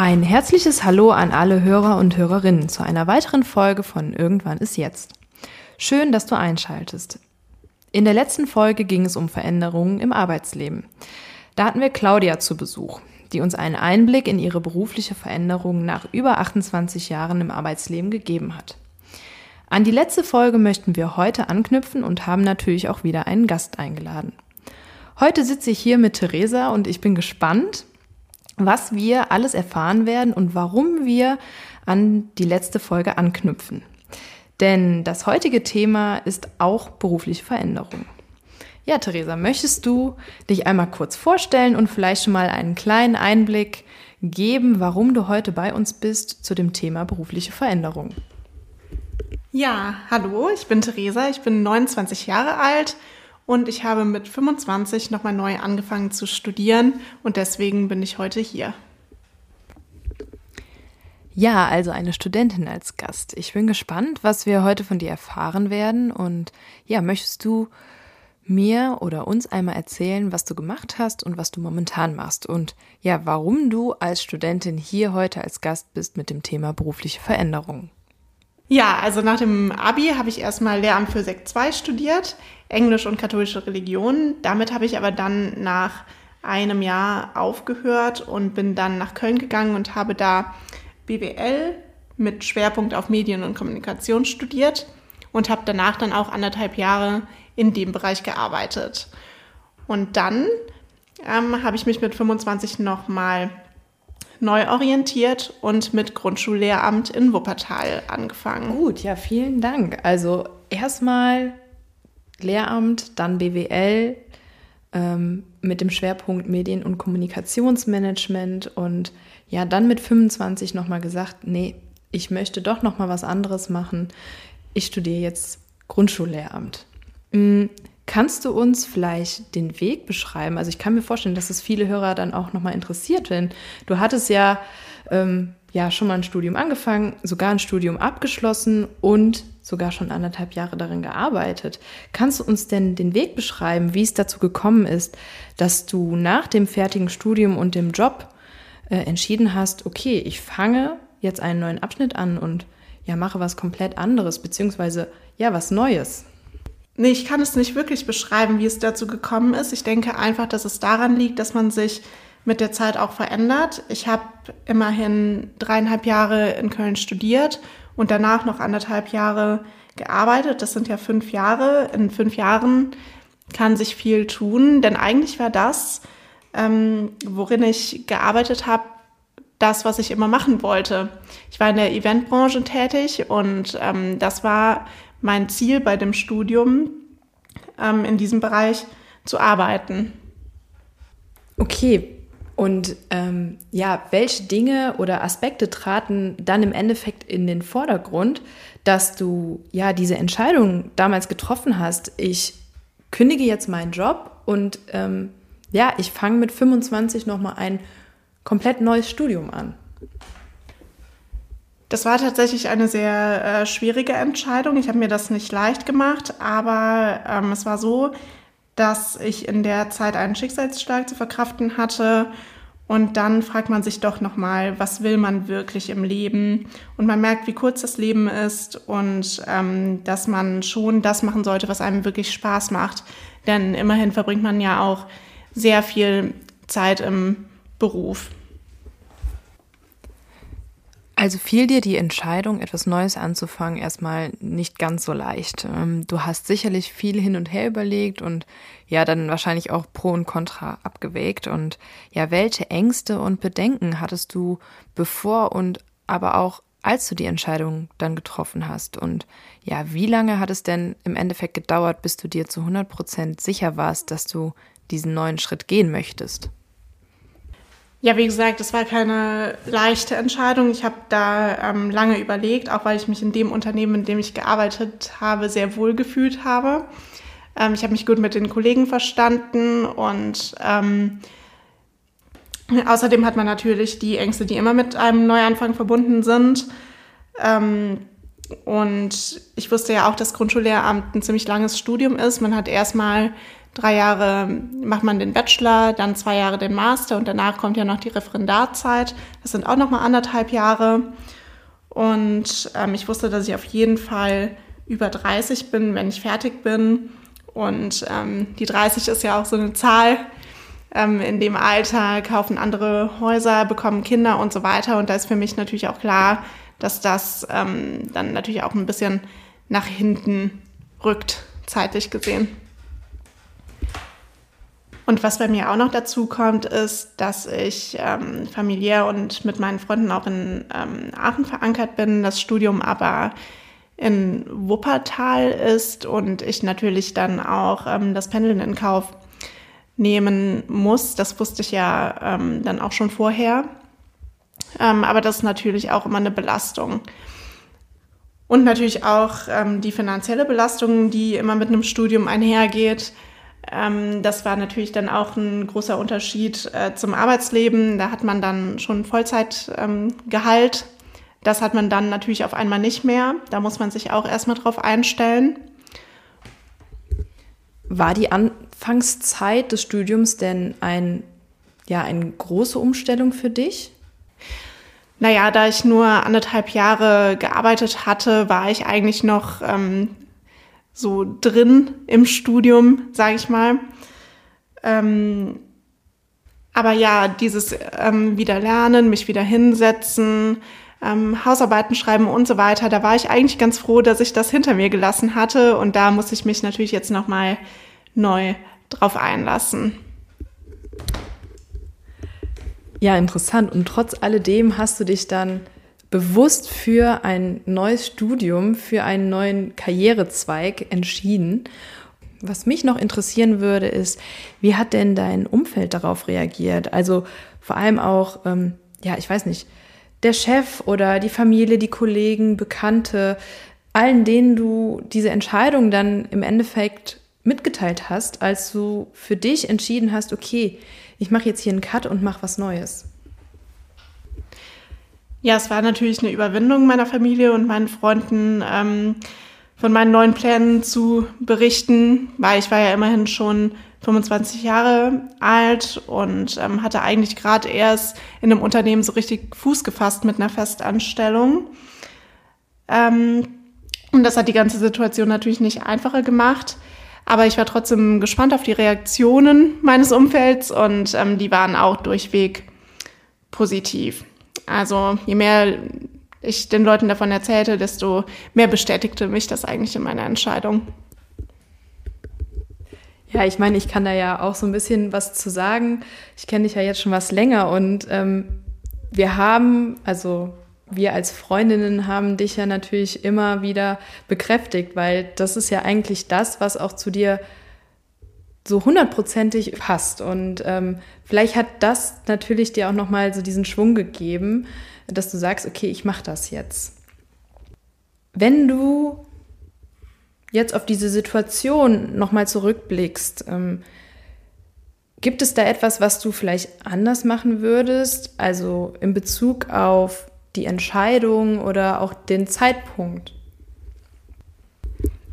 Ein herzliches Hallo an alle Hörer und Hörerinnen zu einer weiteren Folge von Irgendwann ist jetzt. Schön, dass du einschaltest. In der letzten Folge ging es um Veränderungen im Arbeitsleben. Da hatten wir Claudia zu Besuch, die uns einen Einblick in ihre berufliche Veränderung nach über 28 Jahren im Arbeitsleben gegeben hat. An die letzte Folge möchten wir heute anknüpfen und haben natürlich auch wieder einen Gast eingeladen. Heute sitze ich hier mit Theresa und ich bin gespannt, was wir alles erfahren werden und warum wir an die letzte Folge anknüpfen. Denn das heutige Thema ist auch berufliche Veränderung. Ja, Theresa, möchtest du dich einmal kurz vorstellen und vielleicht schon mal einen kleinen Einblick geben, warum du heute bei uns bist zu dem Thema berufliche Veränderung? Ja, hallo, ich bin Theresa, ich bin 29 Jahre alt und ich habe mit 25 nochmal neu angefangen zu studieren und deswegen bin ich heute hier. Ja, also eine Studentin als Gast. Ich bin gespannt, was wir heute von dir erfahren werden. Und ja, möchtest du mir oder uns einmal erzählen, was du gemacht hast und was du momentan machst und ja, warum du als Studentin hier heute als Gast bist mit dem Thema berufliche Veränderung? Ja, also nach dem Abi habe ich erstmal Lehramt für Sekt 2 studiert, Englisch und katholische Religion. Damit habe ich aber dann nach einem Jahr aufgehört und bin dann nach Köln gegangen und habe da BWL mit Schwerpunkt auf Medien und Kommunikation studiert und habe danach dann auch anderthalb Jahre in dem Bereich gearbeitet. Und dann ähm, habe ich mich mit 25 nochmal neu orientiert und mit Grundschullehramt in Wuppertal angefangen. Gut, ja, vielen Dank. Also erstmal Lehramt, dann BWL ähm, mit dem Schwerpunkt Medien- und Kommunikationsmanagement und ja, dann mit 25 nochmal gesagt, nee, ich möchte doch nochmal was anderes machen. Ich studiere jetzt Grundschullehramt. Kannst du uns vielleicht den Weg beschreiben? Also ich kann mir vorstellen, dass es viele Hörer dann auch nochmal interessiert, denn du hattest ja, ähm, ja schon mal ein Studium angefangen, sogar ein Studium abgeschlossen und sogar schon anderthalb Jahre darin gearbeitet. Kannst du uns denn den Weg beschreiben, wie es dazu gekommen ist, dass du nach dem fertigen Studium und dem Job äh, entschieden hast, okay, ich fange jetzt einen neuen Abschnitt an und ja, mache was komplett anderes, beziehungsweise ja, was Neues? Nee, ich kann es nicht wirklich beschreiben, wie es dazu gekommen ist. Ich denke einfach, dass es daran liegt, dass man sich mit der Zeit auch verändert. Ich habe immerhin dreieinhalb Jahre in Köln studiert und danach noch anderthalb Jahre gearbeitet. Das sind ja fünf Jahre. In fünf Jahren kann sich viel tun, denn eigentlich war das, ähm, worin ich gearbeitet habe, das, was ich immer machen wollte. Ich war in der Eventbranche tätig und ähm, das war mein Ziel bei dem Studium, ähm, in diesem Bereich zu arbeiten. Okay. Und ähm, ja, welche Dinge oder Aspekte traten dann im Endeffekt in den Vordergrund, dass du ja diese Entscheidung damals getroffen hast? Ich kündige jetzt meinen Job und ähm, ja, ich fange mit 25 nochmal ein komplett neues Studium an. Das war tatsächlich eine sehr äh, schwierige Entscheidung. Ich habe mir das nicht leicht gemacht, aber ähm, es war so, dass ich in der Zeit einen Schicksalsschlag zu verkraften hatte. Und dann fragt man sich doch nochmal, was will man wirklich im Leben? Und man merkt, wie kurz das Leben ist und ähm, dass man schon das machen sollte, was einem wirklich Spaß macht. Denn immerhin verbringt man ja auch sehr viel Zeit im Beruf. Also fiel dir die Entscheidung, etwas Neues anzufangen, erstmal nicht ganz so leicht. Ähm, du hast sicherlich viel hin und her überlegt und ja, dann wahrscheinlich auch Pro und Contra abgewägt. Und ja, welche Ängste und Bedenken hattest du bevor und aber auch als du die Entscheidung dann getroffen hast? Und ja, wie lange hat es denn im Endeffekt gedauert, bis du dir zu 100 Prozent sicher warst, dass du diesen neuen Schritt gehen möchtest? Ja, wie gesagt, es war keine leichte Entscheidung. Ich habe da ähm, lange überlegt, auch weil ich mich in dem Unternehmen, in dem ich gearbeitet habe, sehr wohl gefühlt habe. Ähm, ich habe mich gut mit den Kollegen verstanden und ähm, außerdem hat man natürlich die Ängste, die immer mit einem Neuanfang verbunden sind. Ähm, und ich wusste ja auch, dass Grundschullehramt ein ziemlich langes Studium ist. Man hat erstmal drei Jahre macht man den Bachelor, dann zwei Jahre den Master und danach kommt ja noch die Referendarzeit. Das sind auch noch mal anderthalb Jahre. Und ähm, ich wusste, dass ich auf jeden Fall über 30 bin, wenn ich fertig bin. Und ähm, die 30 ist ja auch so eine Zahl. Ähm, in dem Alter kaufen andere Häuser, bekommen Kinder und so weiter. Und da ist für mich natürlich auch klar, dass das ähm, dann natürlich auch ein bisschen nach hinten rückt, zeitlich gesehen. Und was bei mir auch noch dazu kommt, ist, dass ich ähm, familiär und mit meinen Freunden auch in ähm, Aachen verankert bin, das Studium aber in Wuppertal ist und ich natürlich dann auch ähm, das Pendeln in Kauf nehmen muss. Das wusste ich ja ähm, dann auch schon vorher. Ähm, aber das ist natürlich auch immer eine Belastung. Und natürlich auch ähm, die finanzielle Belastung, die immer mit einem Studium einhergeht. Ähm, das war natürlich dann auch ein großer Unterschied äh, zum Arbeitsleben. Da hat man dann schon Vollzeitgehalt. Ähm, das hat man dann natürlich auf einmal nicht mehr. Da muss man sich auch erstmal drauf einstellen. War die Anfangszeit des Studiums denn ein, ja, eine große Umstellung für dich? Naja, da ich nur anderthalb Jahre gearbeitet hatte, war ich eigentlich noch ähm, so drin im Studium, sage ich mal. Ähm, aber ja, dieses ähm, wieder lernen, mich wieder hinsetzen, ähm, Hausarbeiten schreiben und so weiter, da war ich eigentlich ganz froh, dass ich das hinter mir gelassen hatte und da muss ich mich natürlich jetzt nochmal neu drauf einlassen. Ja, interessant. Und trotz alledem hast du dich dann bewusst für ein neues Studium, für einen neuen Karrierezweig entschieden. Was mich noch interessieren würde, ist, wie hat denn dein Umfeld darauf reagiert? Also vor allem auch, ähm, ja, ich weiß nicht, der Chef oder die Familie, die Kollegen, Bekannte, allen denen du diese Entscheidung dann im Endeffekt mitgeteilt hast, als du für dich entschieden hast, okay, ich mache jetzt hier einen Cut und mache was Neues? Ja, es war natürlich eine Überwindung meiner Familie und meinen Freunden, ähm, von meinen neuen Plänen zu berichten, weil ich war ja immerhin schon 25 Jahre alt und ähm, hatte eigentlich gerade erst in einem Unternehmen so richtig Fuß gefasst mit einer Festanstellung. Ähm, und das hat die ganze Situation natürlich nicht einfacher gemacht. Aber ich war trotzdem gespannt auf die Reaktionen meines Umfelds und ähm, die waren auch durchweg positiv. Also je mehr ich den Leuten davon erzählte, desto mehr bestätigte mich das eigentlich in meiner Entscheidung. Ja, ich meine, ich kann da ja auch so ein bisschen was zu sagen. Ich kenne dich ja jetzt schon was länger und ähm, wir haben, also wir als Freundinnen haben dich ja natürlich immer wieder bekräftigt, weil das ist ja eigentlich das, was auch zu dir so hundertprozentig passt. Und ähm, vielleicht hat das natürlich dir auch nochmal so diesen Schwung gegeben, dass du sagst, okay, ich mache das jetzt. Wenn du jetzt auf diese Situation nochmal zurückblickst, ähm, gibt es da etwas, was du vielleicht anders machen würdest? Also in Bezug auf die Entscheidung oder auch den Zeitpunkt?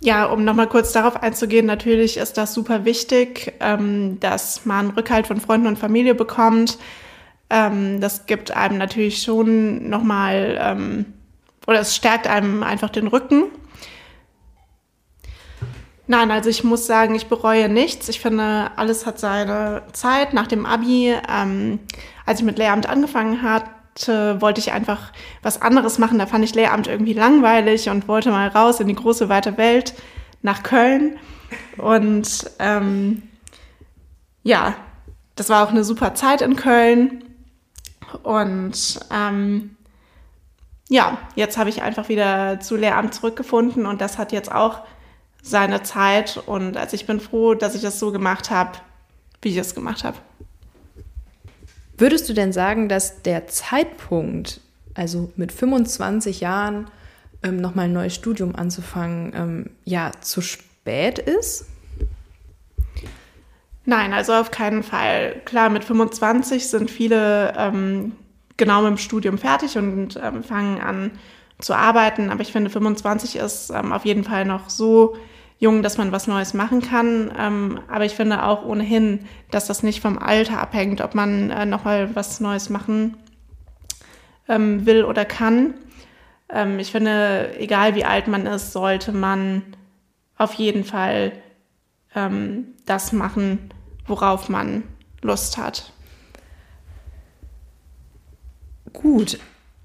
Ja, um nochmal kurz darauf einzugehen, natürlich ist das super wichtig, ähm, dass man Rückhalt von Freunden und Familie bekommt. Ähm, das gibt einem natürlich schon nochmal, ähm, oder es stärkt einem einfach den Rücken. Nein, also ich muss sagen, ich bereue nichts. Ich finde, alles hat seine Zeit. Nach dem Abi, ähm, als ich mit Lehramt angefangen äh, wollte ich einfach was anderes machen. Da fand ich Lehramt irgendwie langweilig und wollte mal raus in die große weite Welt nach Köln. Und ähm, ja, das war auch eine super Zeit in Köln. Und ähm, ja, jetzt habe ich einfach wieder zu Lehramt zurückgefunden und das hat jetzt auch seine Zeit. Und also ich bin froh, dass ich das so gemacht habe, wie ich es gemacht habe. Würdest du denn sagen, dass der Zeitpunkt, also mit 25 Jahren ähm, nochmal ein neues Studium anzufangen, ähm, ja, zu spät ist? Nein, also auf keinen Fall. Klar, mit 25 sind viele ähm, genau mit dem Studium fertig und ähm, fangen an zu arbeiten, aber ich finde 25 ist ähm, auf jeden Fall noch so jung, dass man was Neues machen kann. Ähm, aber ich finde auch ohnehin, dass das nicht vom Alter abhängt, ob man äh, nochmal was Neues machen ähm, will oder kann. Ähm, ich finde, egal wie alt man ist, sollte man auf jeden Fall ähm, das machen, worauf man Lust hat. Gut.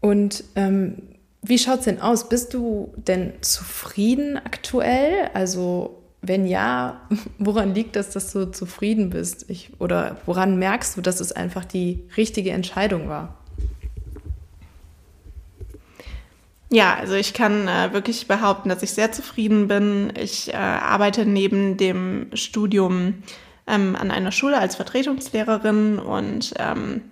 Und ähm, wie schaut es denn aus? Bist du denn zufrieden aktuell? Also wenn ja, woran liegt das, dass du zufrieden bist? Ich, oder woran merkst du, dass es einfach die richtige Entscheidung war? Ja, also ich kann äh, wirklich behaupten, dass ich sehr zufrieden bin. Ich äh, arbeite neben dem Studium ähm, an einer Schule als Vertretungslehrerin und ähm,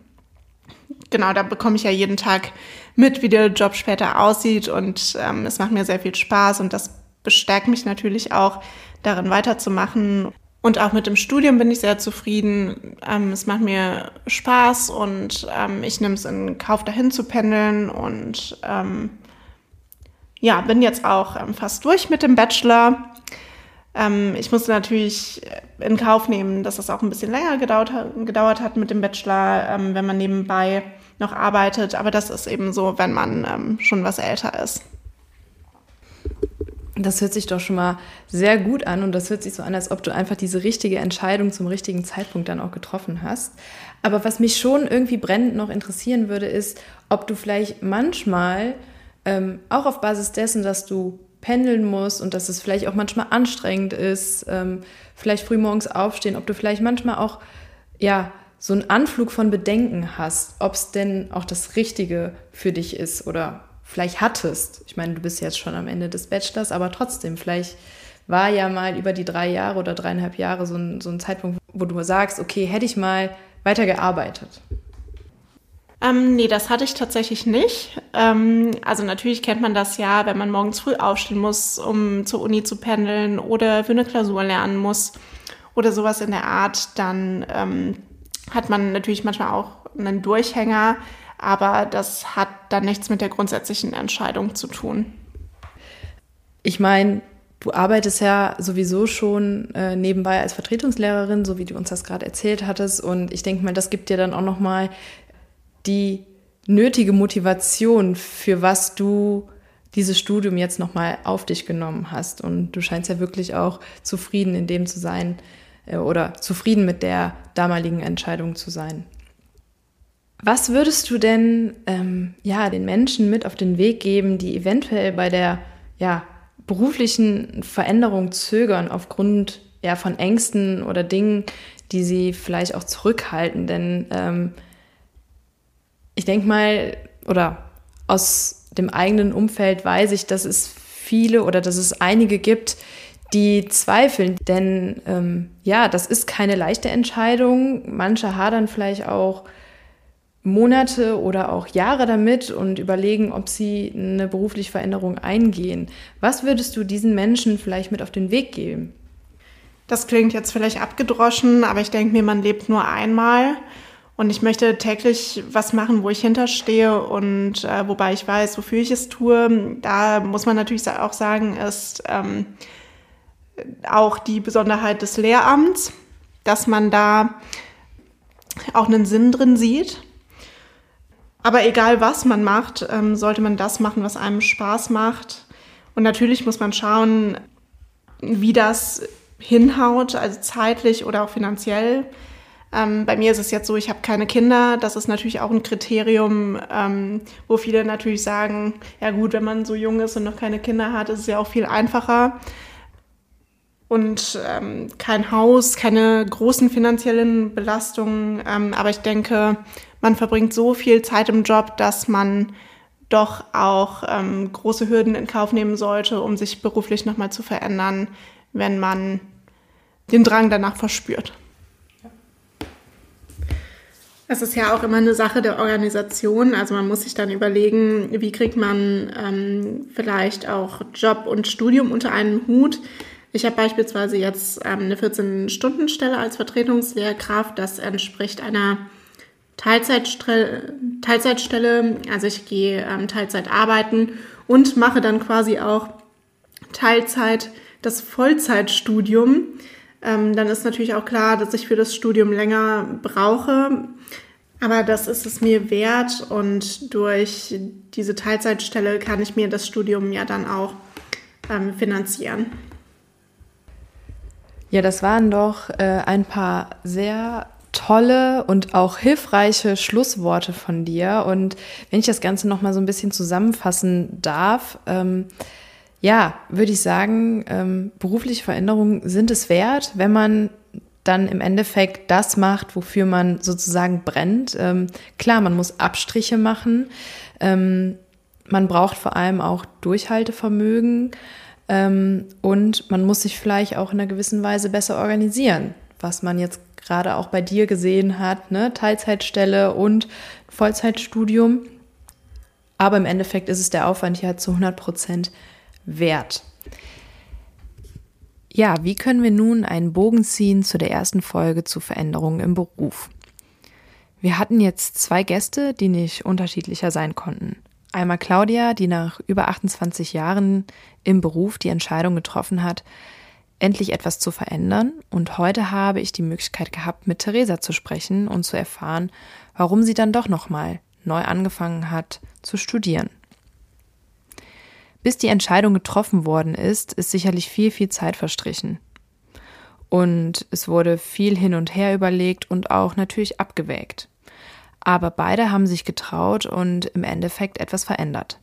genau, da bekomme ich ja jeden Tag mit, wie der Job später aussieht und ähm, es macht mir sehr viel Spaß und das bestärkt mich natürlich auch, darin weiterzumachen. Und auch mit dem Studium bin ich sehr zufrieden. Ähm, es macht mir Spaß und ähm, ich nehme es in Kauf, dahin zu pendeln und ähm, ja, bin jetzt auch ähm, fast durch mit dem Bachelor. Ähm, ich musste natürlich in Kauf nehmen, dass das auch ein bisschen länger gedauert, gedauert hat mit dem Bachelor, ähm, wenn man nebenbei noch arbeitet. Aber das ist eben so, wenn man ähm, schon was älter ist. Das hört sich doch schon mal sehr gut an und das hört sich so an, als ob du einfach diese richtige Entscheidung zum richtigen Zeitpunkt dann auch getroffen hast. Aber was mich schon irgendwie brennend noch interessieren würde, ist, ob du vielleicht manchmal ähm, auch auf Basis dessen, dass du pendeln musst und dass es vielleicht auch manchmal anstrengend ist, ähm, vielleicht früh morgens aufstehen, ob du vielleicht manchmal auch ja so einen Anflug von Bedenken hast, ob es denn auch das Richtige für dich ist oder vielleicht hattest. Ich meine, du bist jetzt schon am Ende des Bachelors, aber trotzdem, vielleicht war ja mal über die drei Jahre oder dreieinhalb Jahre so ein, so ein Zeitpunkt, wo du sagst, okay, hätte ich mal weitergearbeitet. Ähm, nee, das hatte ich tatsächlich nicht. Ähm, also natürlich kennt man das ja, wenn man morgens früh aufstehen muss, um zur Uni zu pendeln oder für eine Klausur lernen muss oder sowas in der Art, dann ähm, hat man natürlich manchmal auch einen Durchhänger, aber das hat dann nichts mit der grundsätzlichen Entscheidung zu tun. Ich meine, du arbeitest ja sowieso schon äh, nebenbei als Vertretungslehrerin, so wie du uns das gerade erzählt hattest. Und ich denke mal, das gibt dir dann auch noch mal die nötige Motivation, für was du dieses Studium jetzt nochmal auf dich genommen hast. Und du scheinst ja wirklich auch zufrieden in dem zu sein oder zufrieden mit der damaligen Entscheidung zu sein. Was würdest du denn ähm, ja, den Menschen mit auf den Weg geben, die eventuell bei der ja, beruflichen Veränderung zögern aufgrund ja, von Ängsten oder Dingen, die sie vielleicht auch zurückhalten? Denn ähm, ich denke mal, oder aus dem eigenen Umfeld weiß ich, dass es viele oder dass es einige gibt, die zweifeln. Denn ähm, ja, das ist keine leichte Entscheidung. Manche hadern vielleicht auch Monate oder auch Jahre damit und überlegen, ob sie eine berufliche Veränderung eingehen. Was würdest du diesen Menschen vielleicht mit auf den Weg geben? Das klingt jetzt vielleicht abgedroschen, aber ich denke mir, man lebt nur einmal. Und ich möchte täglich was machen, wo ich hinterstehe und äh, wobei ich weiß, wofür ich es tue. Da muss man natürlich auch sagen, ist ähm, auch die Besonderheit des Lehramts, dass man da auch einen Sinn drin sieht. Aber egal was man macht, ähm, sollte man das machen, was einem Spaß macht. Und natürlich muss man schauen, wie das hinhaut, also zeitlich oder auch finanziell. Ähm, bei mir ist es jetzt so, ich habe keine Kinder. Das ist natürlich auch ein Kriterium, ähm, wo viele natürlich sagen, ja gut, wenn man so jung ist und noch keine Kinder hat, ist es ja auch viel einfacher. Und ähm, kein Haus, keine großen finanziellen Belastungen. Ähm, aber ich denke, man verbringt so viel Zeit im Job, dass man doch auch ähm, große Hürden in Kauf nehmen sollte, um sich beruflich nochmal zu verändern, wenn man den Drang danach verspürt. Es ist ja auch immer eine Sache der Organisation. Also man muss sich dann überlegen, wie kriegt man ähm, vielleicht auch Job und Studium unter einen Hut. Ich habe beispielsweise jetzt ähm, eine 14-Stunden-Stelle als Vertretungslehrkraft. Das entspricht einer Teilzeitstelle. Teilzeitstelle. Also ich gehe ähm, Teilzeit arbeiten und mache dann quasi auch Teilzeit das Vollzeitstudium, ähm, dann ist natürlich auch klar, dass ich für das Studium länger brauche. Aber das ist es mir wert und durch diese Teilzeitstelle kann ich mir das Studium ja dann auch ähm, finanzieren. Ja, das waren doch äh, ein paar sehr tolle und auch hilfreiche Schlussworte von dir. Und wenn ich das Ganze noch mal so ein bisschen zusammenfassen darf, ähm, ja, würde ich sagen, ähm, berufliche Veränderungen sind es wert, wenn man dann im Endeffekt das macht, wofür man sozusagen brennt. Ähm, klar, man muss Abstriche machen. Ähm, man braucht vor allem auch Durchhaltevermögen. Ähm, und man muss sich vielleicht auch in einer gewissen Weise besser organisieren, was man jetzt gerade auch bei dir gesehen hat, ne? Teilzeitstelle und Vollzeitstudium. Aber im Endeffekt ist es der Aufwand ja zu 100 Prozent wert. Ja, wie können wir nun einen Bogen ziehen zu der ersten Folge zu Veränderungen im Beruf? Wir hatten jetzt zwei Gäste, die nicht unterschiedlicher sein konnten. Einmal Claudia, die nach über 28 Jahren im Beruf die Entscheidung getroffen hat, endlich etwas zu verändern. Und heute habe ich die Möglichkeit gehabt, mit Theresa zu sprechen und zu erfahren, warum sie dann doch nochmal neu angefangen hat zu studieren. Bis die Entscheidung getroffen worden ist, ist sicherlich viel, viel Zeit verstrichen. Und es wurde viel hin und her überlegt und auch natürlich abgewägt. Aber beide haben sich getraut und im Endeffekt etwas verändert.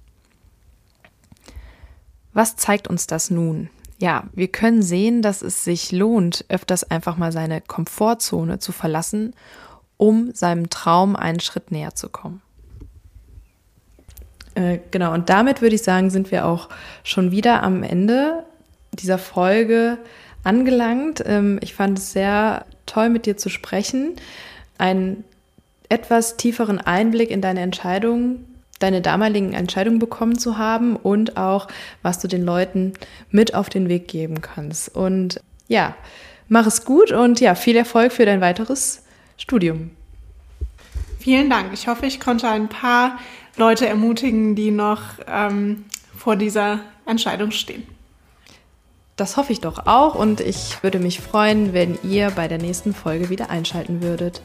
Was zeigt uns das nun? Ja, wir können sehen, dass es sich lohnt, öfters einfach mal seine Komfortzone zu verlassen, um seinem Traum einen Schritt näher zu kommen. Äh, genau, und damit würde ich sagen, sind wir auch schon wieder am Ende dieser Folge angelangt. Ähm, ich fand es sehr toll, mit dir zu sprechen, einen etwas tieferen Einblick in deine Entscheidungen deine damaligen Entscheidungen bekommen zu haben und auch, was du den Leuten mit auf den Weg geben kannst. Und ja, mach es gut und ja, viel Erfolg für dein weiteres Studium. Vielen Dank. Ich hoffe, ich konnte ein paar Leute ermutigen, die noch ähm, vor dieser Entscheidung stehen. Das hoffe ich doch auch und ich würde mich freuen, wenn ihr bei der nächsten Folge wieder einschalten würdet.